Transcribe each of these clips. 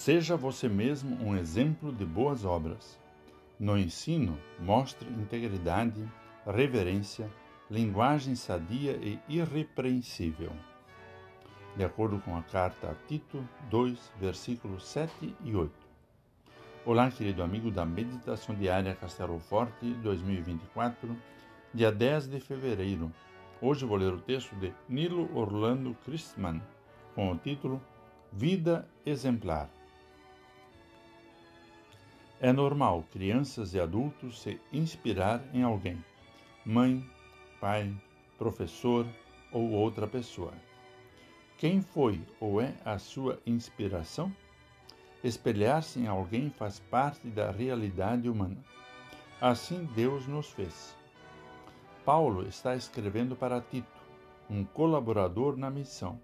Seja você mesmo um exemplo de boas obras. No ensino, mostre integridade, reverência, linguagem sadia e irrepreensível. De acordo com a carta a Tito 2, versículos 7 e 8. Olá, querido amigo da Meditação Diária Castelo Forte 2024, dia 10 de fevereiro. Hoje vou ler o texto de Nilo Orlando Christman, com o título Vida Exemplar. É normal crianças e adultos se inspirar em alguém, mãe, pai, professor ou outra pessoa. Quem foi ou é a sua inspiração? Espelhar-se em alguém faz parte da realidade humana. Assim Deus nos fez. Paulo está escrevendo para Tito, um colaborador na missão.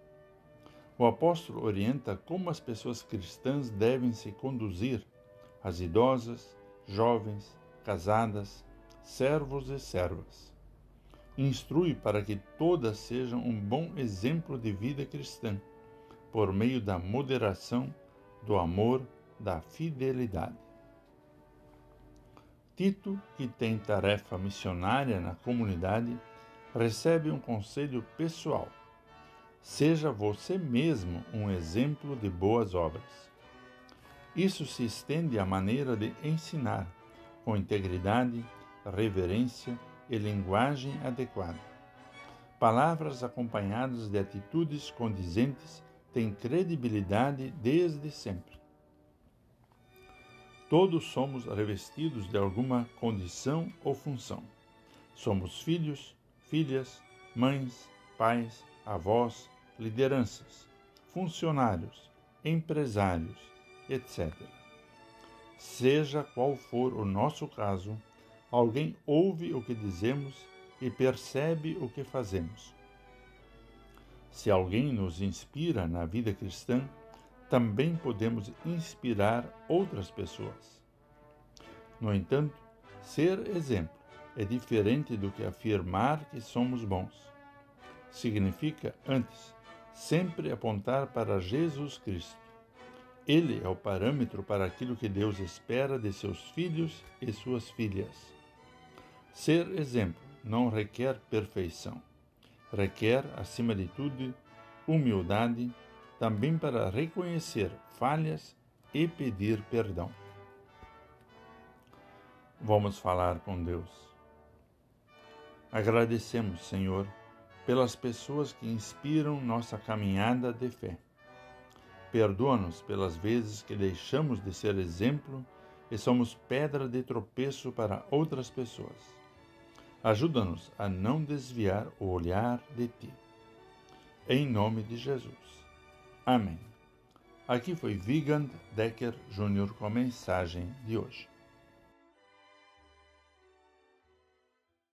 O apóstolo orienta como as pessoas cristãs devem se conduzir as idosas, jovens, casadas, servos e servas. Instrui para que todas sejam um bom exemplo de vida cristã, por meio da moderação, do amor, da fidelidade. Tito, que tem tarefa missionária na comunidade, recebe um conselho pessoal. Seja você mesmo um exemplo de boas obras. Isso se estende à maneira de ensinar, com integridade, reverência e linguagem adequada. Palavras acompanhadas de atitudes condizentes têm credibilidade desde sempre. Todos somos revestidos de alguma condição ou função. Somos filhos, filhas, mães, pais, avós, lideranças, funcionários, empresários etc. Seja qual for o nosso caso, alguém ouve o que dizemos e percebe o que fazemos. Se alguém nos inspira na vida cristã, também podemos inspirar outras pessoas. No entanto, ser exemplo é diferente do que afirmar que somos bons. Significa, antes, sempre apontar para Jesus Cristo ele é o parâmetro para aquilo que Deus espera de seus filhos e suas filhas. Ser exemplo não requer perfeição. Requer, acima de tudo, humildade, também para reconhecer falhas e pedir perdão. Vamos falar com Deus. Agradecemos, Senhor, pelas pessoas que inspiram nossa caminhada de fé. Perdoa-nos pelas vezes que deixamos de ser exemplo e somos pedra de tropeço para outras pessoas. Ajuda-nos a não desviar o olhar de Ti. Em nome de Jesus. Amém. Aqui foi Vigand Decker Jr. com a mensagem de hoje.